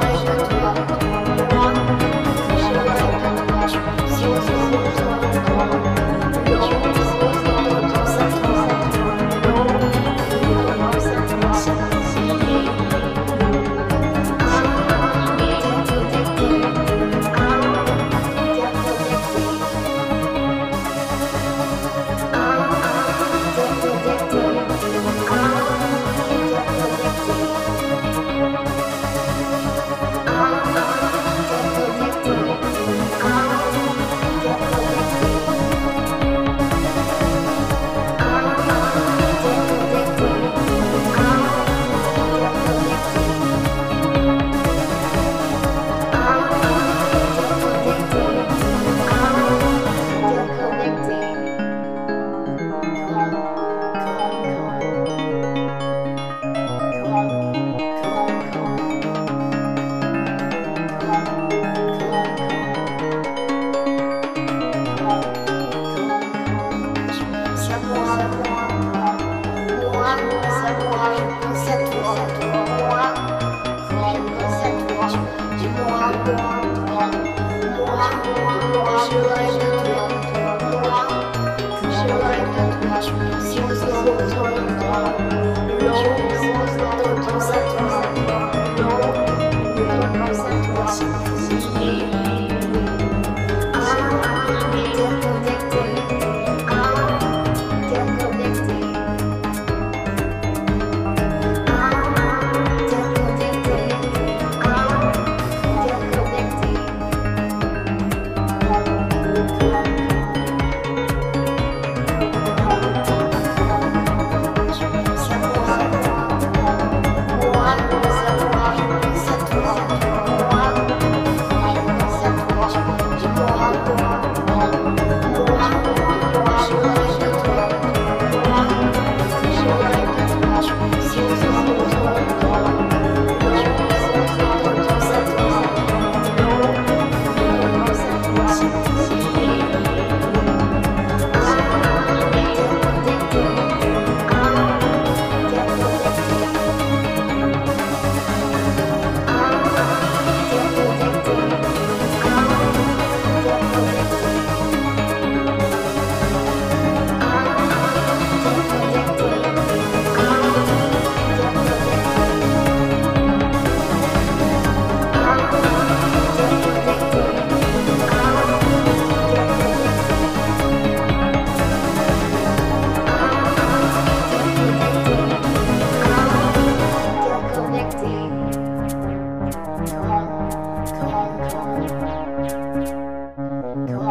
Bye. Thank you. Go